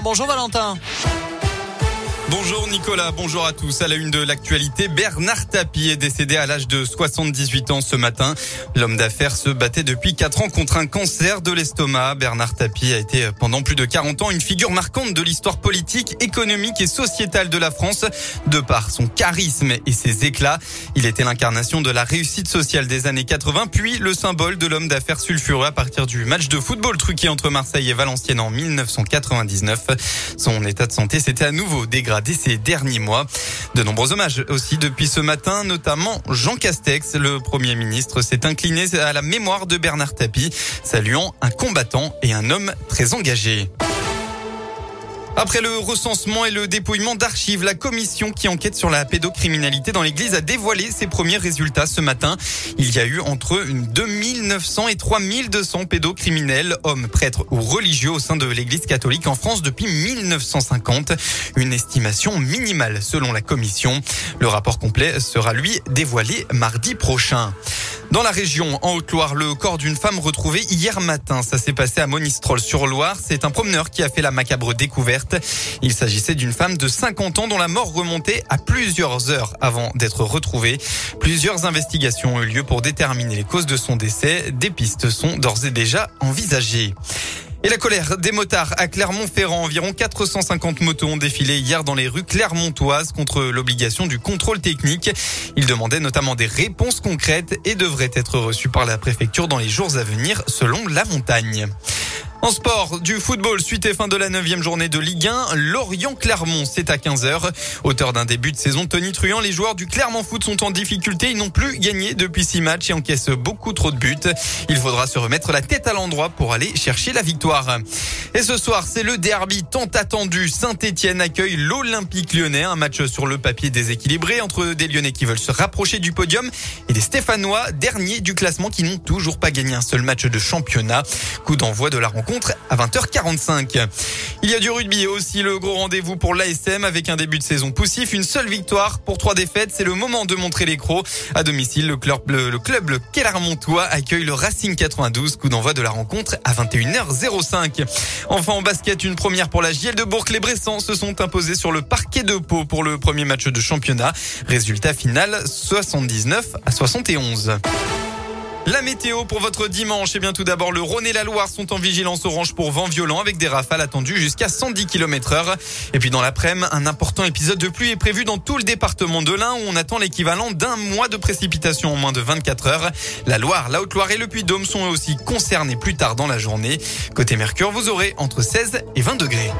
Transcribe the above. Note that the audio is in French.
Bonjour Valentin. Bonjour Nicolas, bonjour à tous. À la une de l'actualité, Bernard Tapie est décédé à l'âge de 78 ans ce matin. L'homme d'affaires se battait depuis 4 ans contre un cancer de l'estomac. Bernard Tapie a été pendant plus de 40 ans une figure marquante de l'histoire politique, économique et sociétale de la France. De par son charisme et ses éclats, il était l'incarnation de la réussite sociale des années 80, puis le symbole de l'homme d'affaires sulfureux à partir du match de football truqué entre Marseille et Valenciennes en 1999. Son état de santé s'était à nouveau dégradé dès ces derniers mois. De nombreux hommages aussi depuis ce matin, notamment Jean Castex, le Premier ministre, s'est incliné à la mémoire de Bernard Tapie, saluant un combattant et un homme très engagé. Après le recensement et le dépouillement d'archives, la commission qui enquête sur la pédocriminalité dans l'église a dévoilé ses premiers résultats ce matin. Il y a eu entre 2900 et 3200 pédocriminels, hommes, prêtres ou religieux au sein de l'église catholique en France depuis 1950. Une estimation minimale selon la commission. Le rapport complet sera lui dévoilé mardi prochain. Dans la région, en Haute-Loire, le corps d'une femme retrouvée hier matin. Ça s'est passé à Monistrol-sur-Loire. C'est un promeneur qui a fait la macabre découverte. Il s'agissait d'une femme de 50 ans dont la mort remontait à plusieurs heures avant d'être retrouvée. Plusieurs investigations ont eu lieu pour déterminer les causes de son décès. Des pistes sont d'ores et déjà envisagées. Et la colère des motards à Clermont-Ferrand. Environ 450 motos ont défilé hier dans les rues clermontoises contre l'obligation du contrôle technique. Ils demandaient notamment des réponses concrètes et devraient être reçus par la préfecture dans les jours à venir selon la montagne. En sport, du football, suite et fin de la neuvième journée de Ligue 1, Lorient-Clermont, c'est à 15h. Auteur d'un début de saison Tony Truant, les joueurs du Clermont Foot sont en difficulté. Ils n'ont plus gagné depuis six matchs et encaissent beaucoup trop de buts. Il faudra se remettre la tête à l'endroit pour aller chercher la victoire. Et ce soir, c'est le derby tant attendu. Saint-Etienne accueille l'Olympique lyonnais. Un match sur le papier déséquilibré entre des lyonnais qui veulent se rapprocher du podium et des stéphanois, derniers du classement qui n'ont toujours pas gagné un seul match de championnat. Coup d'envoi de la rencontre à 20h45. Il y a du rugby aussi, le gros rendez-vous pour l'ASM avec un début de saison poussif, une seule victoire pour trois défaites. C'est le moment de montrer les crocs. À domicile, le club, le, accueille le Racing 92, coup d'envoi de la rencontre à 21h05. Enfin, en basket, une première pour la JL de Bourg. Les Bressans se sont imposés sur le parquet de Pau pour le premier match de championnat. Résultat final, 79 à 71. La météo pour votre dimanche, et eh bien tout d'abord le Rhône et la Loire sont en vigilance orange pour vent violent avec des rafales attendues jusqu'à 110 km heure. Et puis dans l'après-midi, un important épisode de pluie est prévu dans tout le département de l'Ain où on attend l'équivalent d'un mois de précipitation en moins de 24 heures. La Loire, la Haute-Loire et le Puy-Dôme sont aussi concernés plus tard dans la journée. Côté Mercure, vous aurez entre 16 et 20 degrés.